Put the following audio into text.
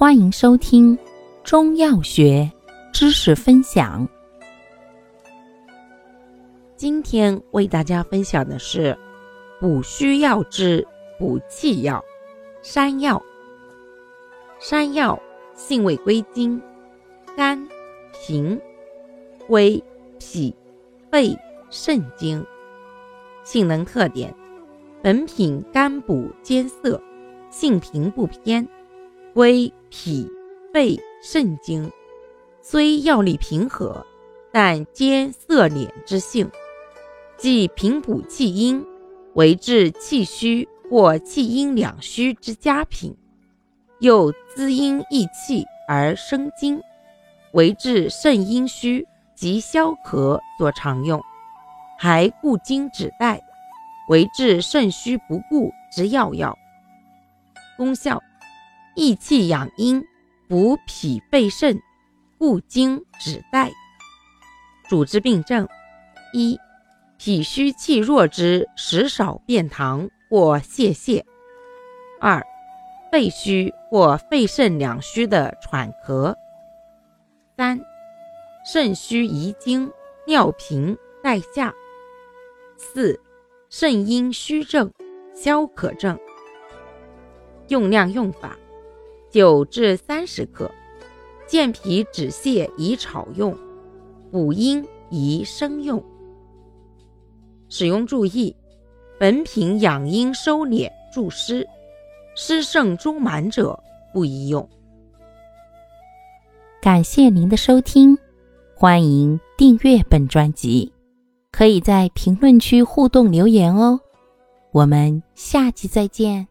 欢迎收听中药学知识分享。今天为大家分享的是补虚药之补气药——山药。山药性味归经：肝、脾、胃脾、肺、肾经。性能特点：本品甘补兼涩，性平不偏。归脾、肺、肾经，虽药力平和，但兼涩敛之性，即平补气阴，为治气虚或气阴两虚之佳品；又滋阴益气而生津，为治肾阴虚及消渴所常用；还固精止带，为治肾虚不固之要药。功效。益气养阴，补脾肺肾，固精止带。主治病症：一、脾虚气弱之食少便溏或泄泻；二、肺虚或肺肾两虚的喘咳；三、肾虚遗精、尿频带下；四、肾阴虚症、消渴症。用量用法。九至三十克，健脾止泻宜炒用，补阴宜生用。使用注意：本品养阴收敛助湿，湿盛中满者不宜用。感谢您的收听，欢迎订阅本专辑，可以在评论区互动留言哦。我们下期再见。